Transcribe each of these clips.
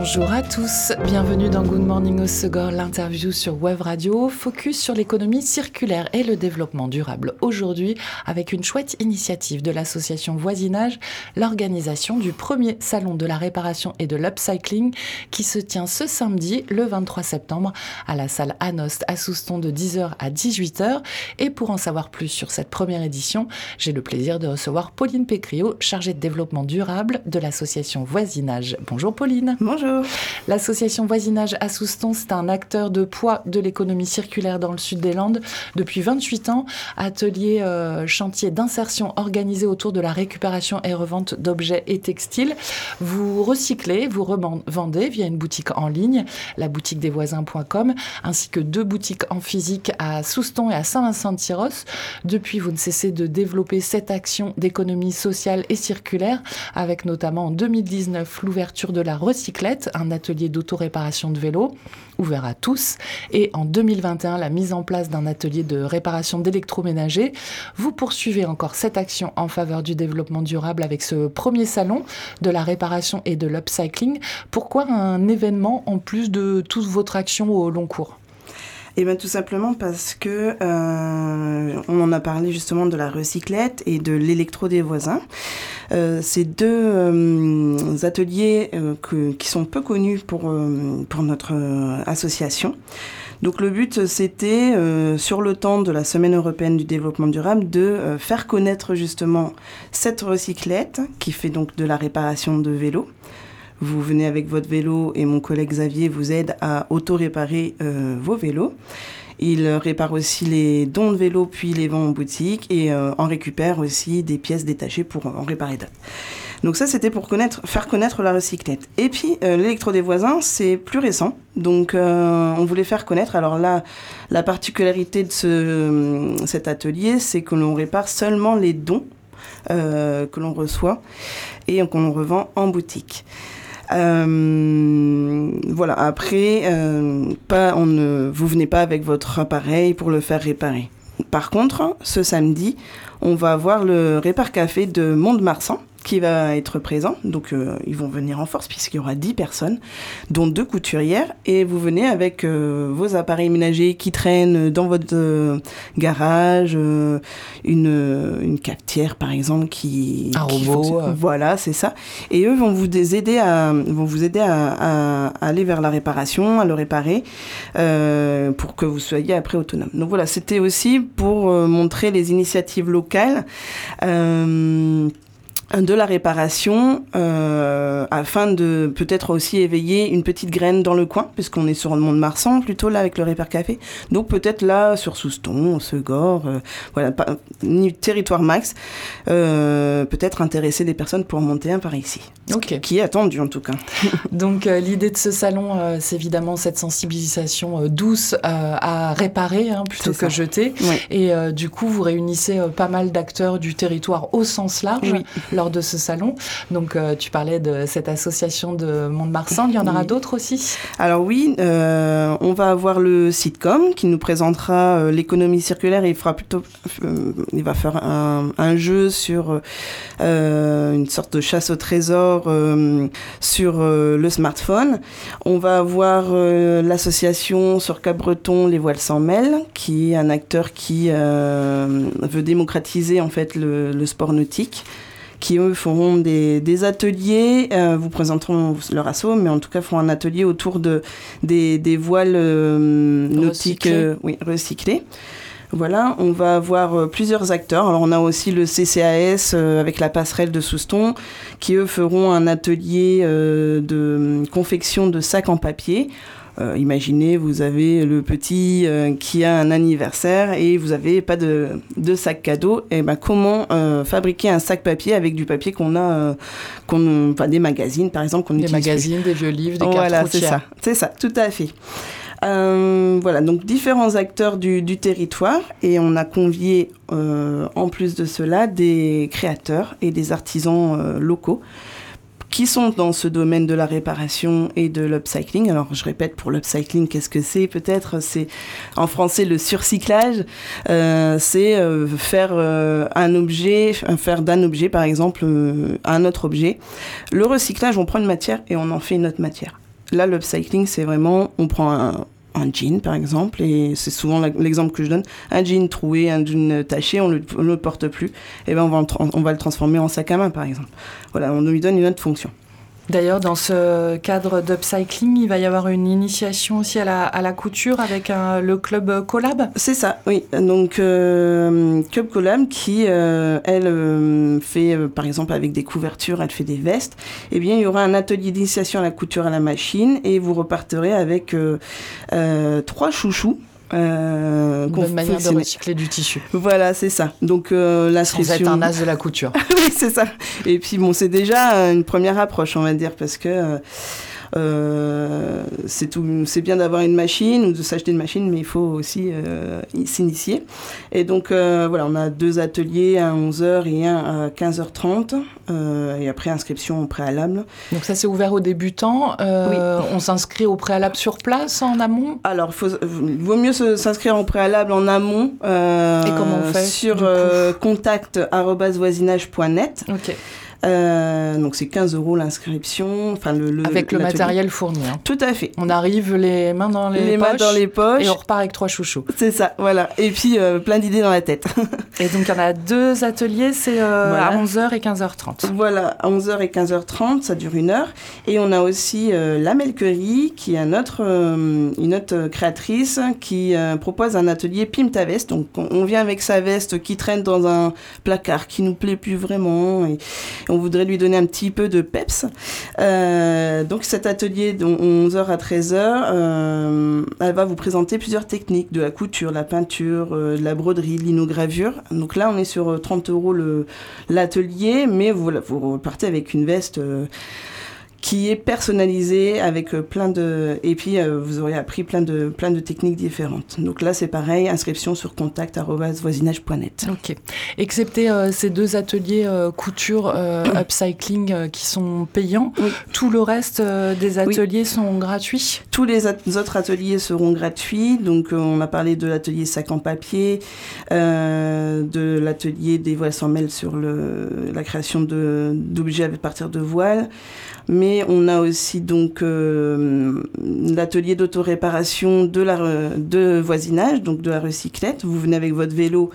Bonjour à tous, bienvenue dans Good Morning Segor, l'interview sur Web Radio, focus sur l'économie circulaire et le développement durable. Aujourd'hui, avec une chouette initiative de l'association Voisinage, l'organisation du premier salon de la réparation et de l'upcycling qui se tient ce samedi, le 23 septembre, à la salle Anost à Souston de 10h à 18h. Et pour en savoir plus sur cette première édition, j'ai le plaisir de recevoir Pauline Pécriot, chargée de développement durable de l'association Voisinage. Bonjour Pauline. Bonjour. L'association Voisinage à Souston, c'est un acteur de poids de l'économie circulaire dans le sud des Landes depuis 28 ans. Atelier euh, chantier d'insertion organisé autour de la récupération et revente d'objets et textiles. Vous recyclez, vous revendez via une boutique en ligne, la boutique des voisins.com, ainsi que deux boutiques en physique à Souston et à Saint-Vincent-de-Tyros. Depuis, vous ne cessez de développer cette action d'économie sociale et circulaire, avec notamment en 2019 l'ouverture de la un atelier d'autoréparation de vélos ouvert à tous, et en 2021 la mise en place d'un atelier de réparation d'électroménager. Vous poursuivez encore cette action en faveur du développement durable avec ce premier salon de la réparation et de l'upcycling. Pourquoi un événement en plus de toute votre action au long cours? Eh bien tout simplement parce que euh, on en a parlé justement de la recyclette et de l'électro des voisins. Euh, ces deux euh, ateliers qui sont peu connus pour, pour notre association. Donc le but, c'était, sur le temps de la Semaine européenne du développement durable, de faire connaître justement cette recyclette qui fait donc de la réparation de vélos vous venez avec votre vélo et mon collègue Xavier vous aide à auto-réparer euh, vos vélos. Il répare aussi les dons de vélos puis les vend en boutique et euh, en récupère aussi des pièces détachées pour en réparer d'autres. Donc ça, c'était pour connaître, faire connaître la recyclette. Et puis, euh, l'électro des voisins, c'est plus récent. Donc, on voulait faire connaître. Alors là, la particularité de ce, cet atelier, c'est que l'on répare seulement les dons que l'on reçoit et qu'on revend en boutique. Euh, voilà, après, euh, pas, on ne, vous venez pas avec votre appareil pour le faire réparer. Par contre, ce samedi, on va avoir le Répar Café de Mont-de-Marsan qui va être présent. Donc, euh, ils vont venir en force puisqu'il y aura 10 personnes, dont deux couturières. Et vous venez avec euh, vos appareils ménagers qui traînent dans votre euh, garage, une, une cafetière, par exemple, qui... Un robot. Voilà, c'est ça. Et eux vont vous aider à, vont vous aider à, à aller vers la réparation, à le réparer, pour que vous soyez après autonome. Donc voilà, c'était aussi pour montrer les initiatives locales de la réparation euh, afin de peut-être aussi éveiller une petite graine dans le coin puisqu'on est sur le mont de Marsan plutôt là avec le Répar Café. Donc peut-être là sur Souston, Segor euh, voilà territoire max euh, peut-être intéresser des personnes pour monter un par ici. Okay. qui est attendu en tout cas. Donc l'idée de ce salon c'est évidemment cette sensibilisation douce à réparer hein, plutôt que jeter. Et du coup vous réunissez pas mal d'acteurs du territoire au sens large. Oui lors de ce salon. Donc, euh, tu parlais de cette association de Mont-de-Marsan. Il y en aura d'autres aussi? Alors oui, euh, on va avoir le sitcom qui nous présentera euh, l'économie circulaire et il fera plutôt, il va faire un, un jeu sur une sorte de chasse au trésor sur le smartphone. On va avoir l'association sur Cap-Breton Les Voiles sans mêle, qui est un acteur qui veut démocratiser en fait le, le sport nautique qui eux feront des, des ateliers, euh, vous présenteront leur assaut, mais en tout cas feront un atelier autour de, des, des voiles euh, nautiques euh, oui, recyclés. Voilà, on va avoir plusieurs acteurs. Alors on a aussi le CCAS avec la passerelle de Souston, qui eux feront un atelier de confection de sacs en papier. Euh, imaginez, vous avez le petit euh, qui a un anniversaire et vous n'avez pas de, de, sac cadeau. Et eh ben comment euh, fabriquer un sac papier avec du papier qu'on a, qu'on, enfin, des magazines par exemple qu'on Des magazines, des vieux livres, des cartes Voilà, c'est ça, c'est ça, tout à fait. Voilà, donc différents acteurs du, du, territoire et on a convié en plus de cela des créateurs et des artisans locaux qui sont dans ce domaine de la réparation et de l'upcycling. Alors je répète pour l'upcycling, qu'est-ce que c'est Peut-être? C'est en français le surcyclage. Euh, c'est euh, faire euh, un objet, faire d'un objet par exemple un autre objet. Le recyclage, on prend une matière et on en fait une autre matière. Là, l'upcycling, c'est vraiment, on prend un, jean par exemple, et c'est souvent l'exemple que je donne, un jean troué, un jean taché, on ne le, porte plus, et va, on va le transformer en sac à main par exemple. Voilà, on lui donne une autre fonction. D'ailleurs, dans ce cadre d'upcycling, il va y avoir une initiation aussi à la, couture avec le club Collab C'est ça, oui. Donc, euh, Club Collab qui, euh, elle, euh, fait, par exemple, avec des couvertures, elle fait des vestes. Eh bien, il y aura un atelier d'initiation à la couture à la machine et vous reparterez avec trois chouchous euh, bonne manière de recycler du tissu. Voilà, c'est ça. Donc euh, l'inscription. Sans être un as de la couture. oui, c'est ça. Et puis bon, c'est déjà une première approche, on va dire, parce que euh, c'est bien d'avoir une machine ou de s'acheter une machine, mais il faut aussi euh, s'initier. Et donc euh, voilà, on a deux ateliers, un à 11h et un à 15h30, et après inscription au préalable. Donc ça c'est ouvert aux débutants. On s'inscrit au préalable sur place en amont? Alors il vaut mieux s'inscrire au préalable en amont. et comment on fait Sur contact@voisinage.net. Ok. Euh, donc c'est 15 euros l'inscription. Enfin, le, avec le matériel fourni. Hein. Tout à fait. On arrive les mains dans les, poches, mains dans les poches. Et on repart avec trois chouchous. C'est ça, voilà. Et puis euh, plein d'idées dans la tête. et donc il y en a deux ateliers, c'est euh, à 11h et 15h30. Voilà, à 11h et 15h30, ça dure une heure. Et on a aussi la Melquerie, qui est un autre, une autre créatrice qui propose un atelier Pim ta veste. Donc on vient avec sa veste qui traîne dans un placard qui nous plaît plus vraiment. Et, on voudrait lui donner un petit peu de peps. Euh, donc cet atelier de 11h à 13h, euh, elle va vous présenter plusieurs techniques, de la couture, la peinture, euh, de la broderie, l'inogravure. Donc là, on est sur 30 euros l'atelier, mais vous, vous avec une veste qui est personnalisé avec euh, plein de et puis euh, vous aurez appris plein de plein de techniques différentes. Donc là c'est pareil, inscription sur contact@voisinage.net. OK. Excepté euh, ces deux ateliers couture upcycling qui sont payants, tout le reste des ateliers sont gratuits? Tous les autres ateliers seront gratuits. Donc on a parlé de l'atelier sac en papier, de l'atelier des voiles sans mêle sur le la création de d'objets à partir de voiles mais on a aussi donc euh, l'atelier d'autoréparation de la de voisinage, donc de la recyclette. Vous venez avec votre vélo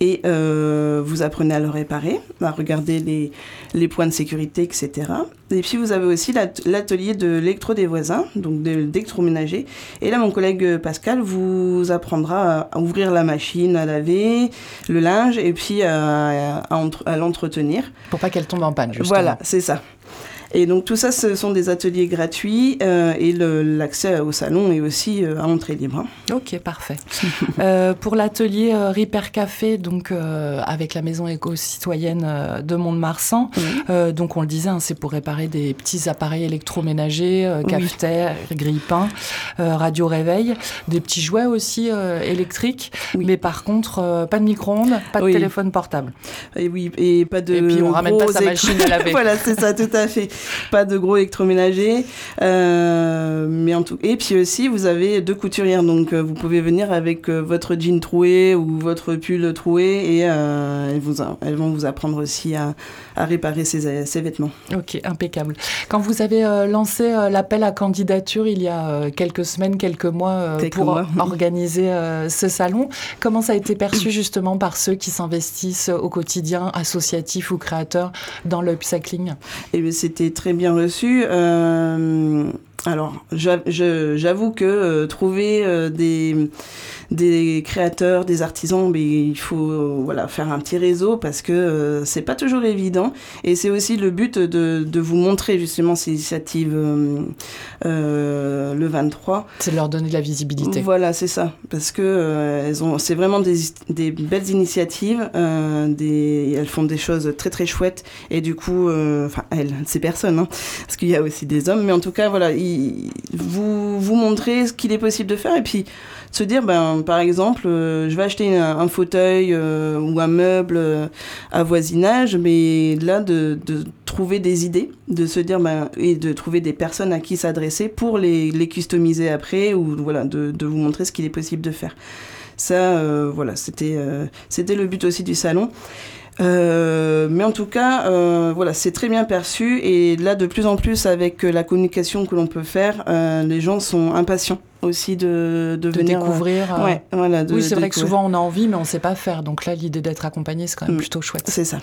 et euh, vous apprenez à le réparer, à regarder les, les points de sécurité, etc. Et puis vous avez aussi l'atelier de l'électro des voisins, donc d'électroménager. Et là, mon collègue Pascal vous apprendra à ouvrir la machine, à laver le linge et puis à, à l'entretenir. Pour pas qu'elle tombe en panne, justement. Voilà, c'est ça. Et donc tout ça, ce sont des ateliers gratuits euh, et l'accès au salon est aussi euh, à entrée libre. Ok, parfait. euh, pour l'atelier Repair Café, donc avec la maison éco-citoyenne de Mont-de-Marsan, donc on le disait, hein, c'est pour réparer des petits appareils électroménagers, cafetière, grille-pain, radio réveil, des petits jouets aussi électriques, mais par contre pas de micro-ondes, pas de téléphone portable. Et oui, et pas de. Et puis on ramène pas sa machine à laver. voilà, c'est ça, tout à fait pas de gros électroménager. Euh, mais en tout... Et puis aussi, vous avez deux couturières, donc euh, vous pouvez venir avec euh, votre jean troué ou votre pull troué et elles, elles vont vous apprendre aussi à, à réparer ces, vêtements. Ok, impeccable. Quand vous avez lancé l'appel à candidature il y a quelques semaines, quelques mois pour organiser ce salon, comment ça a été perçu justement par ceux qui s'investissent au quotidien, associatifs ou créateurs, dans l'upcycling? Eh c'était très bien reçu. Euh, alors, j'avoue que euh, trouver euh, des, des créateurs, des artisans, mais il faut euh, voilà, faire un petit réseau parce que c'est pas toujours évident. Et c'est aussi le but de, de, vous montrer justement ces initiatives le 23. C'est de leur donner de la visibilité. Voilà, c'est ça. Parce que elles ont, c'est vraiment des, des, belles initiatives. des, elles font des choses très très chouettes. Et du coup, enfin, elles, ces personnes, hein, parce qu'il y a aussi des hommes, mais en tout cas, voilà, vous, vous montrer ce qu'il est possible de faire et puis se dire, ben, par exemple, je vais acheter un, fauteuil ou un meuble à voisinage, mais là, de, de, trouver des idées, de se dire, ben, et de trouver des personnes à qui s'adresser pour les, les, customiser après, ou voilà, de, de vous montrer ce qu'il est possible de faire. Ça, voilà, c'était le but aussi du salon. Euh, mais en tout cas, euh, voilà, c'est très bien perçu et là, de plus en plus, avec la communication que l'on peut faire, euh, les gens sont impatients aussi de, de, venir découvrir. Euh, ouais, voilà, oui, c'est vrai que souvent on a envie, mais on ne sait pas faire. Donc là, l'idée d'être accompagné, c'est quand même mm. plutôt chouette. C'est ça.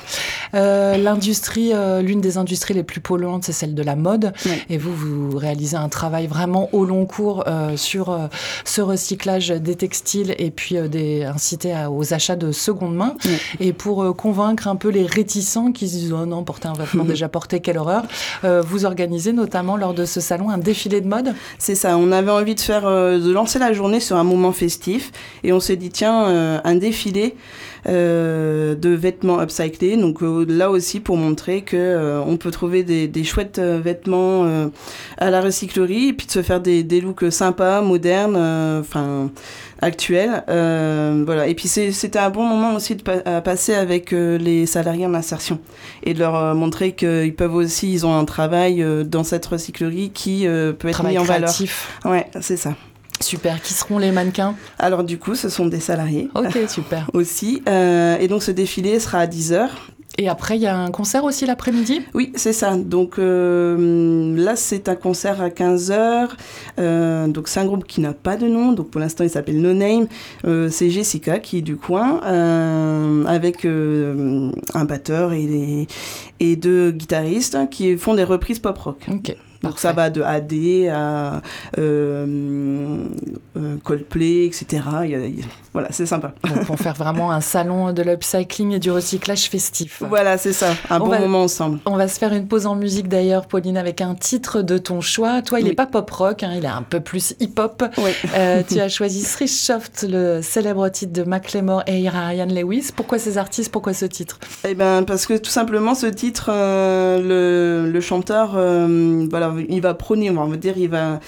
Euh, l'industrie, euh, l'une des industries les plus polluantes, c'est celle de la mode. Et vous, vous réalisez un travail vraiment au long cours sur ce recyclage des textiles et puis des, inciter aux achats de seconde main. Et pour convaincre un peu les réticents qui se disent oh non, porter un vêtement déjà porté, quelle horreur, vous organisez notamment lors de ce salon un défilé de mode? C'est ça. On avait envie de faire euh, de lancer la journée sur un moment festif. Et on s'est dit tiens euh, un défilé euh, de vêtements upcyclés. Donc là aussi pour montrer que on peut trouver des, chouettes vêtements à la recyclerie et puis de se faire des, des looks sympas modernes enfin actuels. Voilà. Et puis c'était un bon moment aussi de passer avec les salariés en insertion et de leur montrer qu'ils peuvent aussi ils ont un travail dans cette recyclerie qui peut être mis en valeur. ouais c'est ça Super. Qui seront les mannequins? Alors du coup, ce sont des salariés. Ok, super. aussi. Euh, et donc ce défilé sera à 10h. Et après, il y a un concert aussi l'après-midi? Oui, c'est ça. Donc euh, là, c'est un concert à 15h. Euh, donc c'est un groupe qui n'a pas de nom. Donc pour l'instant, il s'appelle No Name. c'est Jessica qui est du coin, avec un batteur et, et deux guitaristes qui font des reprises pop-rock. Ok. Donc ça va de AD à euh, euh, Coldplay, etc. voilà, c'est sympa. Donc pour faire vraiment un salon de l'upcycling et du recyclage festif. Voilà, c'est ça, un bon moment ensemble. On va se faire une pause en musique d'ailleurs, Pauline, avec un titre de ton choix. Toi, il n'est pas pop-rock, hein, il est un peu plus hip-hop. Oui. Euh, tu as choisi Soft, le célèbre titre de Macklemore et Ryan Lewis. Pourquoi ces artistes? Pourquoi ce titre? Eh ben parce que tout simplement ce titre, le, le, chanteur, voilà il va prôner, on va dire, il va,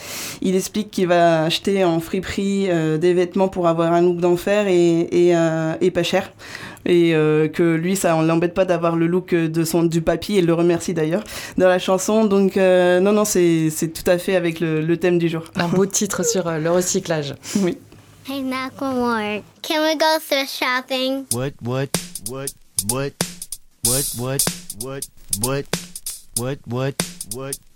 il explique qu'il va acheter en friperie euh, des vêtements pour avoir un look d'enfer et, et, euh, pas cher et euh, que lui ça on l'embête pas d'avoir le look de son du papy et le remercie d'ailleurs dans la chanson donc non non c'est tout à fait avec le, thème du jour un beau titre sur le recyclage oui Hey Macklemore, can we go thrift shopping? What what what what what what what what what what what what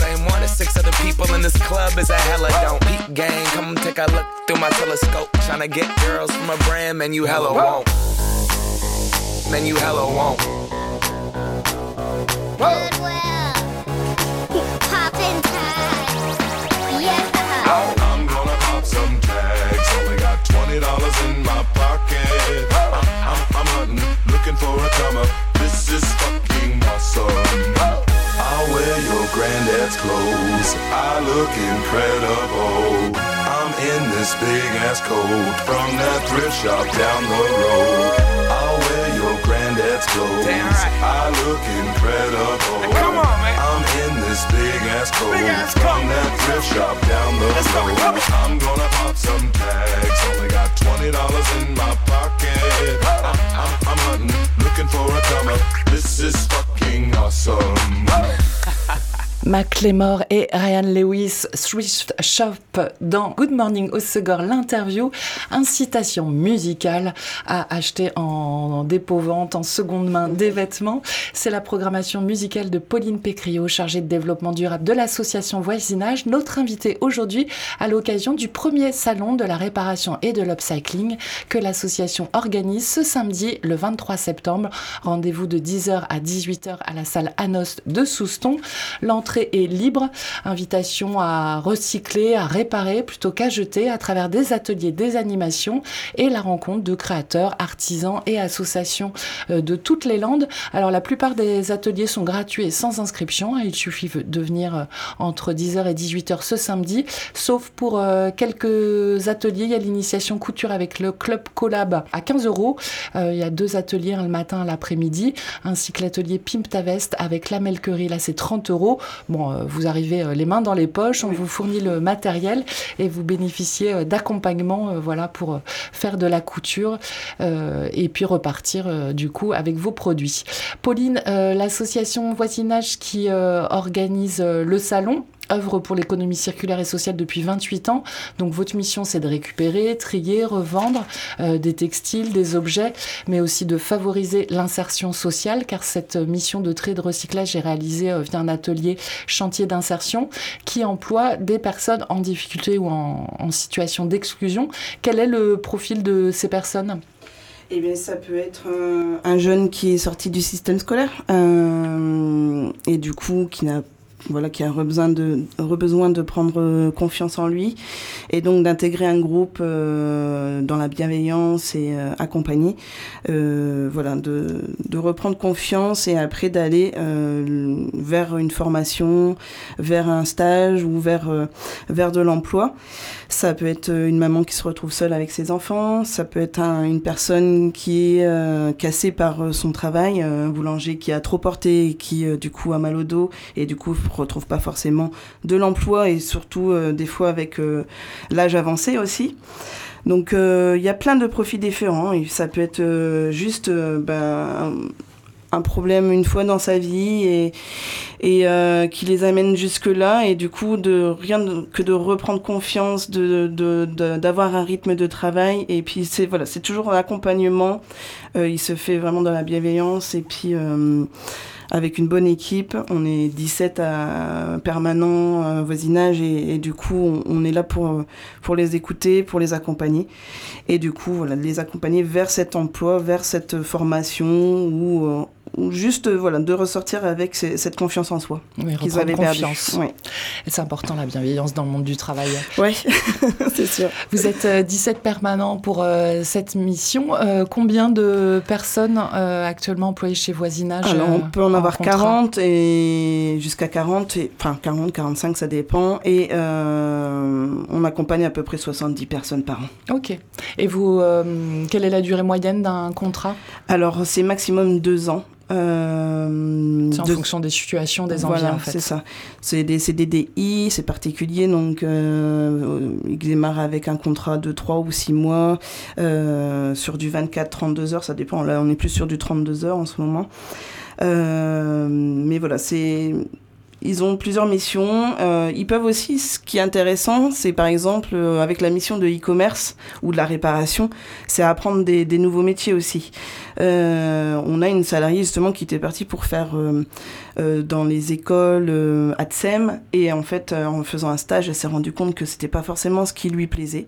same one as six other people in this club is a hella don't. Peep gang, come take a look through my telescope. Tryna get girls from a brand, man, you hella won't. Man, you hella won't. Goodwill. Poppin' tags. Yeah. I'm gonna pop some tags. Only got twenty dollars in my pocket. I'm, I'm, I'm hunting, looking for a come up. This is fucking awesome. I'll wear your granddad's clothes. I look incredible. I'm in this big ass coat from that thrift shop down the road. I'll wear your granddad's clothes. Right. I look incredible. Come on, man. I'm in this big ass coat Big ass from that thrift shop down the Let's go, road. on. I'm gonna pop some tags. Only got twenty dollars in my pocket. I'm, I'm, I'm hunting, looking for a come up. This is fucking awesome. Macklemore et Ryan Lewis, Thrift Shop dans Good Morning au l'interview, incitation musicale à acheter en dépôt-vente, en seconde main des vêtements. C'est la programmation musicale de Pauline Pécriot, chargée de développement durable de l'association Voisinage, notre invitée aujourd'hui à l'occasion du premier salon de la réparation et de l'upcycling que l'association organise ce samedi, le 23 septembre. Rendez-vous de 10h à 18h à la salle Anost de Souston. L'entrée est libre. Invitation à recycler, à réparer plutôt qu'à jeter à travers des ateliers, des animations et la rencontre de créateurs, artisans et associations euh, de toutes les Landes. Alors la plupart des ateliers sont gratuits et sans inscription. Il suffit de venir euh, entre 10h et 18h ce samedi, sauf pour euh, quelques ateliers. Il y a l'initiation couture avec le club collab à 15 euros. Il y a deux ateliers, le matin, l'après-midi, ainsi que l'atelier Pimp veste avec la melquerie. Là, c'est 30 euros. Bon, euh, vous arrivez euh, les mains dans les poches, on vous fournit le matériel et vous bénéficiez euh, d'accompagnement, voilà, pour faire de la couture euh, et puis repartir du coup avec vos produits. Pauline, l'association Voisinage qui organise le salon œuvre pour l'économie circulaire et sociale depuis 28 ans. Donc votre mission, c'est de récupérer, trier, revendre euh, des textiles, des objets, mais aussi de favoriser l'insertion sociale, car cette mission de tri et de recyclage est réalisée euh, via un atelier chantier d'insertion qui emploie des personnes en difficulté ou en, situation d'exclusion. Quel est le profil de ces personnes? Eh bien, ça peut être euh, un jeune qui est sorti du système scolaire et du coup qui n'a voilà, qui a besoin de, besoin de prendre euh, confiance en lui et donc d'intégrer un groupe euh, dans la bienveillance et euh, accompagner, voilà, de, de reprendre confiance et après d'aller vers une formation, vers un stage ou vers, vers de l'emploi. Ça peut être une maman qui se retrouve seule avec ses enfants, ça peut être un- une personne qui est cassée par son travail, un boulanger qui a trop porté et qui du coup a mal au dos et du coup retrouve pas forcément de l'emploi et surtout euh, des fois avec euh, l'âge avancé aussi. Donc euh, il y a plein de profils différents et ça peut être juste ben, un, problème une fois dans sa vie et, et qui les amène jusque là et du coup de rien de- que de reprendre confiance de de- de- d'avoir un rythme de travail et puis c'est voilà c'est toujours un accompagnement il se fait vraiment dans la bienveillance et puis avec une bonne équipe on est 17 à permanent euh, voisinage et, du coup on, est là pour pour les écouter pour les accompagner. Et du coup voilà les accompagner vers cet emploi vers cette formation ou euh, ou juste euh, voilà, de ressortir avec ces- cette confiance en soi Oui, qu'ils avaient confiance. Oui, C'est important la bienveillance dans le monde du travail. ouais. c'est sûr. Vous êtes euh, 17 permanents pour euh, cette mission. Euh, combien de personnes actuellement employées chez Voisinage Alors, on peut en avoir contrat 40 et jusqu'à 40, et, enfin 40, 45, ça dépend. Et on accompagne à peu près 70 personnes par an. Ok. Et vous, quelle est la durée moyenne d'un contrat? Alors, c'est maximum deux ans. Euh, C'est en fonction des situations, des envies voilà, en fait. c'est ça. C'est des CDDI, c'est particulier, donc euh, ils démarrent avec un contrat de 3 ou 6 mois euh, sur du 24-32 heures, ça dépend. Là, on est plus sur du 32 heures en ce moment. Euh, mais voilà, c'est ils ont plusieurs missions. Euh, ils peuvent aussi, ce qui est intéressant, c'est par exemple euh, avec la mission de e-commerce ou de la réparation, c'est apprendre des, nouveaux métiers aussi. Euh, on a une salariée justement qui était partie pour faire dans les écoles euh, ATSEM et en fait en faisant un stage, elle s'est rendue compte que c'était pas forcément ce qui lui plaisait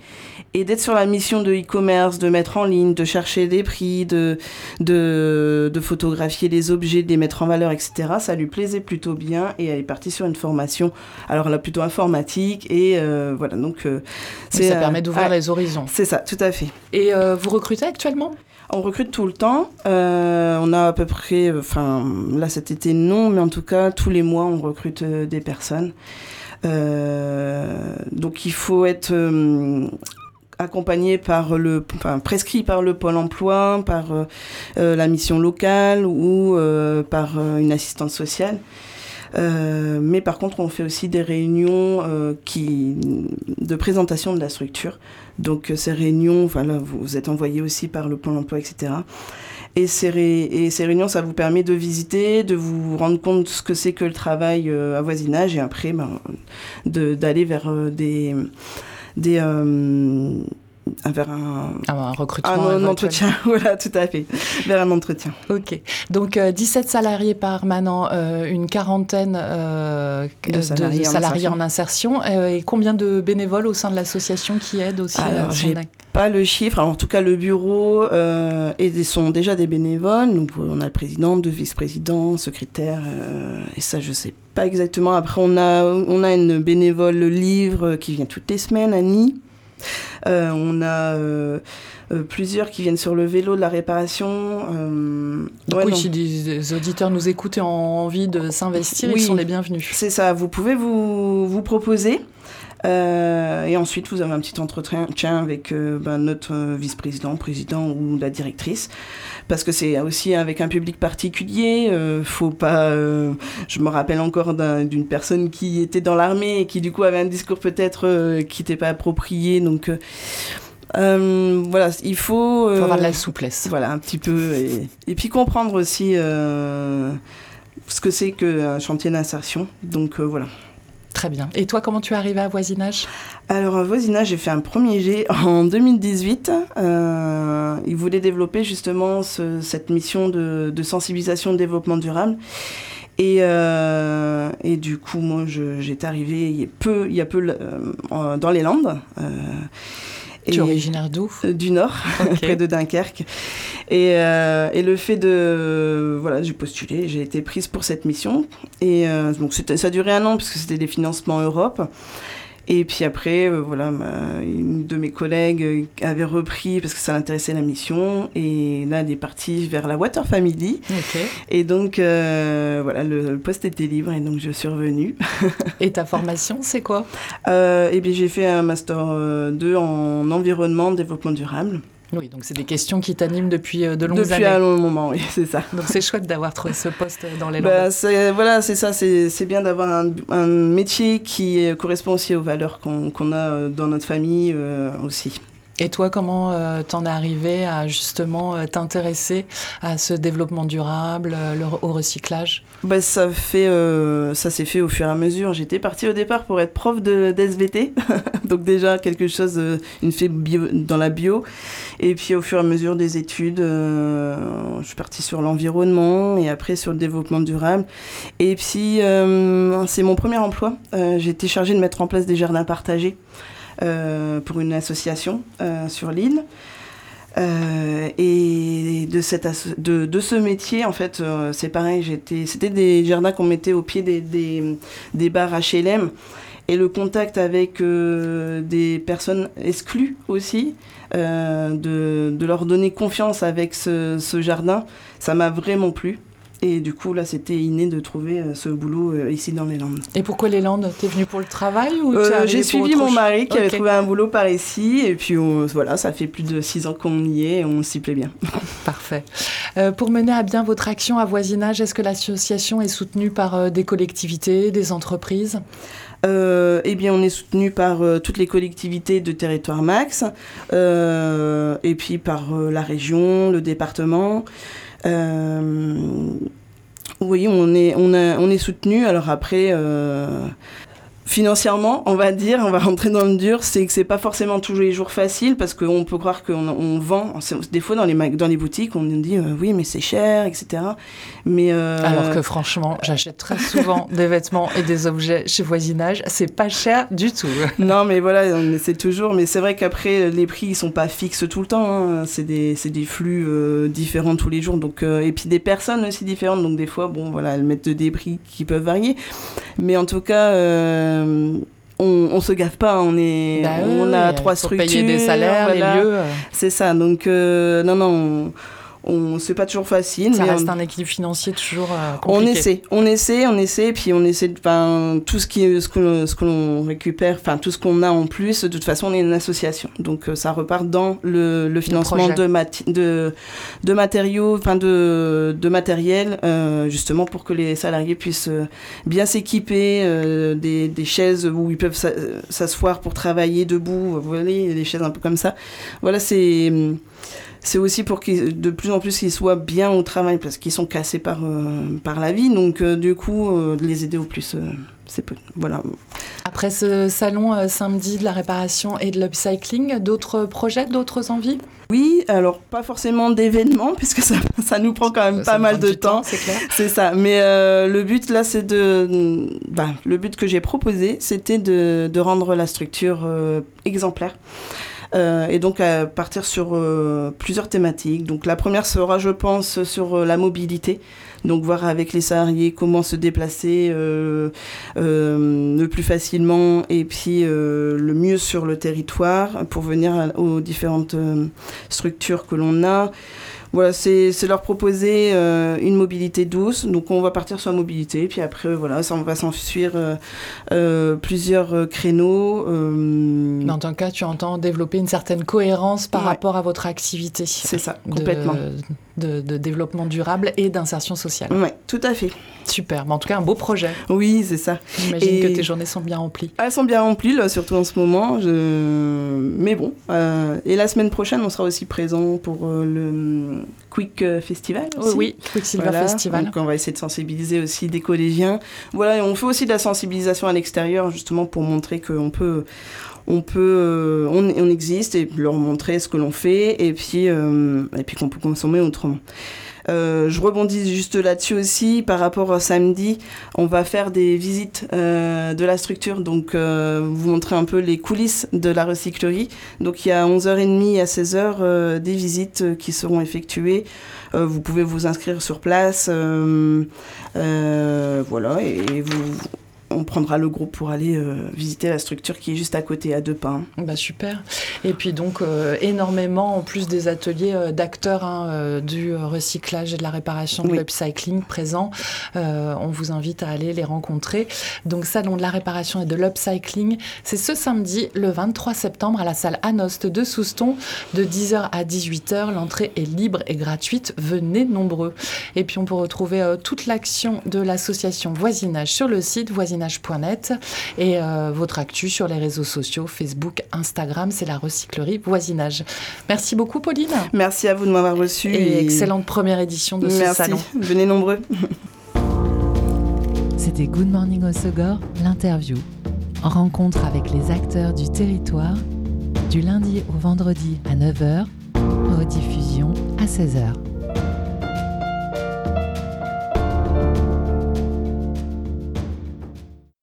et d'être sur la mission de e-commerce, de mettre en ligne, de chercher des prix, de de, photographier les objets, de les mettre en valeur, etc. Ça lui plaisait plutôt bien et est partie sur une formation. Alors là plutôt informatique et euh, voilà donc euh, ça euh, permet d'ouvrir ah, les horizons. C'est ça, tout à fait. Et vous recrutez actuellement? On recrute tout le temps. Euh, on a à peu près, enfin là cet été non, mais en tout cas tous les mois on recrute euh, des personnes. Euh, donc il faut être accompagné par le, enfin prescrit par le pôle emploi, par la mission locale ou par une assistante sociale. Euh, mais par contre, on fait aussi des réunions euh, qui, de présentation de la structure. Donc euh, ces réunions, voilà, vous, êtes envoyé aussi par le Pôle emploi, etc. Et ces, ré- et ces réunions, ça vous permet de visiter, de vous rendre compte de ce que c'est que le travail à voisinage et après ben, d'aller vers des, des euh, vers un, Ah, Un recrutement un, entretien, voilà, tout à fait, vers un entretien. Ok. Donc euh, 17 salariés permanents, euh, une quarantaine euh, De salariés en salariés insertion. en insertion. euh, et combien de bénévoles au sein de l'association qui aident aussi Alors, euh, j'ai Pas le chiffre, alors en tout cas le bureau euh, et sont déjà des bénévoles. Donc on a le président, deux vice-présidents, secrétaire, euh, et ça je sais pas exactement. Après on a on a une bénévole livre qui vient toutes les semaines, Annie. Euh, on a euh, euh, plusieurs qui viennent sur le vélo de la réparation. Donc ouais, oui, si des, des auditeurs nous écoutent et ont envie de s'investir, Oui. ils sont les bienvenus. C'est ça, vous pouvez vous, vous proposer. Euh, et ensuite, vous avez un petit entretien avec euh, ben, notre euh, vice-président, président ou la directrice. Parce que c'est aussi avec un public particulier. euh, faut pas. euh, je me rappelle encore d'un- d'une personne qui était dans l'armée et qui, du coup, avait un discours peut-être euh, qui n'était pas approprié. Donc, euh, euh, voilà, il faut. Il faut euh, avoir de la souplesse. voilà, un petit peu. Et, et puis comprendre aussi euh, ce que c'est qu'un chantier d'insertion. Donc euh, voilà. Très bien. Et toi, comment tu es arrivé à voisinage? Alors, à voisinage, j'ai fait un premier jet en 2018. Euh, ils voulaient développer justement ce- cette mission de, sensibilisation de développement durable. Et, euh, du coup, moi, j'étais arrivée il y a peu, il y a peu euh, dans les Landes. euh, Tu es originaire d'où? Euh, du Nord, près de Dunkerque. Et, euh, et le fait de... Voilà, j'ai postulé, j'ai été prise pour cette mission. Et euh, donc ça a duré un an parce que c'était des financements Europe. Et puis après, euh, voilà, ma- une de mes collègues euh, avait repris parce que ça l'intéressait la mission. Et là, elle est partie vers la Water Family. Et donc, euh, voilà, le, le poste était libre et donc je suis revenue. Et ta formation, c'est quoi? Euh, et bien j'ai fait un Master euh, 2 en environnement, développement durable. Oui, donc c'est des questions qui t'animent depuis euh, de longues Depuis années. un long moment, oui, c'est ça. Donc c'est chouette d'avoir trouvé ce poste dans les Bah, c'est- voilà, c'est ça, c'est bien d'avoir un, un métier qui euh, correspond aussi aux valeurs qu'on a euh, dans notre famille euh, aussi. Et toi, comment euh, t'en es arrivé à justement euh, t'intéresser à ce développement durable, euh, au recyclage? Bah, ça fait, ça s'est fait au fur et à mesure. J'étais partie au départ pour être prof de d'SVT, donc déjà quelque chose, une fée dans la bio. Et puis au fur et à mesure des études, je suis partie sur l'environnement et après sur le développement durable. Et puis c'est mon premier emploi. Été chargée de mettre en place des jardins partagés pour une association euh, sur l'île. Euh, et de, cette de, de ce métier, en fait, euh, c'est pareil, c'était des jardins qu'on mettait au pied des, des, des bars HLM. Et le contact avec euh, des personnes exclues aussi, euh, de, de leur donner confiance avec ce, ce jardin, ça m'a vraiment plu. Et du coup, là, c'était inné de trouver euh, ce boulot euh, ici dans les Landes. Et pourquoi les Landes? T'es venu pour le travail ou Euh, J'ai suivi mon mari qui avait trouvé un boulot par ici. Et puis on- voilà, ça fait plus de six ans qu'on y est et on s'y plaît bien. Parfait. Euh, pour mener à bien votre action à voisinage, est-ce que l'association est soutenue par euh, des collectivités, des entreprises? Euh, eh bien, on est soutenu par euh, toutes les collectivités de territoire max, euh, et puis par la région, le département. Euh, oui, on est, soutenu. Alors après, euh, financièrement, on va dire, on va rentrer dans le dur, c'est que c'est pas forcément tous les jours facile parce qu'on peut croire qu'on on vend. c'est- Des fois, dans les, dans les boutiques, on nous dit euh, oui, mais c'est cher, etc. Mais euh, Alors que franchement, j'achète très souvent des vêtements et des objets chez voisinage. C'est pas cher du tout. Non, mais voilà, essaie toujours. Mais c'est vrai qu'après, les prix, ils sont pas fixes tout le temps. hein. C'est des, c'est des flux euh, différents tous les jours. Donc, euh, et puis des personnes aussi différentes. Donc, des fois, bon, voilà, elles mettent des prix qui peuvent varier. Mais en tout cas, euh, on, on se gaffe pas. On, est, Bah on oui, a trois faut structures. payer des salaires, voilà. les lieux. C'est ça. Donc, euh, non, non, on, on, c'est pas toujours facile. Ça mais reste on- un équilibre financier toujours euh, on compliqué. essaie, on essaie, on essaie, puis on essaie de, tout ce qui, ce que, ce que l'on récupère, enfin, tout ce qu'on a en plus, de toute façon, on est une association. Donc, euh, ça repart dans le, le financement de, mati- de, de matériaux, enfin, de, de matériel, euh, justement pour que les salariés puissent euh, bien s'équiper, euh, des, des chaises où ils peuvent s'a- s'asseoir pour travailler debout, vous voyez, des chaises un peu comme ça. Voilà, c'est, c'est aussi pour qu'ils, de plus en plus qu'ils soient bien au travail parce qu'ils sont cassés par, euh, par la vie. Donc, euh, du coup, euh, de les aider au plus, c'est peu. Voilà. Après ce salon euh, samedi de la réparation et de l'upcycling, d'autres projets, d'autres envies? Oui, alors pas forcément d'événements puisque ça, ça nous prend quand même Ça pas mal de du temps. C'est clair. C'est ça. Mais euh, le but là, c'est de. Bah, le but que j'ai proposé, c'était de, de rendre la structure euh, exemplaire. Euh, et donc à partir sur euh, plusieurs thématiques. Donc la première sera, je pense, sur euh, la mobilité. Donc voir avec les salariés comment se déplacer le plus facilement et puis le mieux sur le territoire pour venir aux différentes structures que l'on a. Voilà, c'est leur proposer euh, une mobilité douce. Donc on va partir sur la mobilité, puis après voilà, ça on va s'enfuir euh, euh, plusieurs euh, créneaux. euh, Mais en tant cas, tu entends développer une certaine cohérence par Ouais. rapport à votre activité. C'est ça, complètement. De, de développement durable et d'insertion sociale. Ouais, tout à fait. Super. Mais en tout cas, un beau projet. Oui, c'est ça. J'imagine Et- que tes journées sont bien remplies. Elles sont bien remplies, là, surtout en ce moment. Je... Mais bon. euh, Et la semaine prochaine, on sera aussi présent pour euh, le Quick euh, Festival. Oh aussi. oui, Quicksilver Voilà, Festival. Donc on va essayer de sensibiliser aussi des collégiens. Voilà, et on fait aussi de la sensibilisation à l'extérieur justement pour montrer qu'on peut, on peut, euh, on, on existe et leur montrer ce que l'on fait et puis euh, et puis qu'on peut consommer autrement. Euh, je rebondis juste là-dessus aussi par rapport au samedi. On va faire des visites euh, de la structure, donc euh, vous montrer un peu les coulisses de la recyclerie. Donc il y a 11h30 à 16h euh, des visites qui seront effectuées. Vous pouvez vous inscrire sur place. voilà, et vous, on prendra le groupe pour aller euh, visiter la structure qui est juste à côté, à deux pas. hein. Bah super. Et puis donc euh, énormément, en plus des ateliers euh, d'acteurs hein, du recyclage et de la réparation, de l'upcycling présents. Euh, on vous invite à aller les rencontrer. Donc salon de la réparation et de l'upcycling, c'est ce samedi, le 23 septembre, à la salle Anost de Souston, de 10h à 18h. L'entrée est libre et gratuite. Venez nombreux. Et puis on peut retrouver toute l'action de l'association Voisinage sur le site voisinage.net et euh, votre actu sur les réseaux sociaux, Facebook, Instagram, c'est la recyclerie Voisinage. Merci beaucoup Pauline Merci à vous de m'avoir reçu. et excellente première édition de ce Merci. salon. Venez nombreux. C'était Good Morning Osogor, l'interview. Rencontre avec les acteurs du territoire, du lundi au vendredi à 9h, rediffusion à 16h.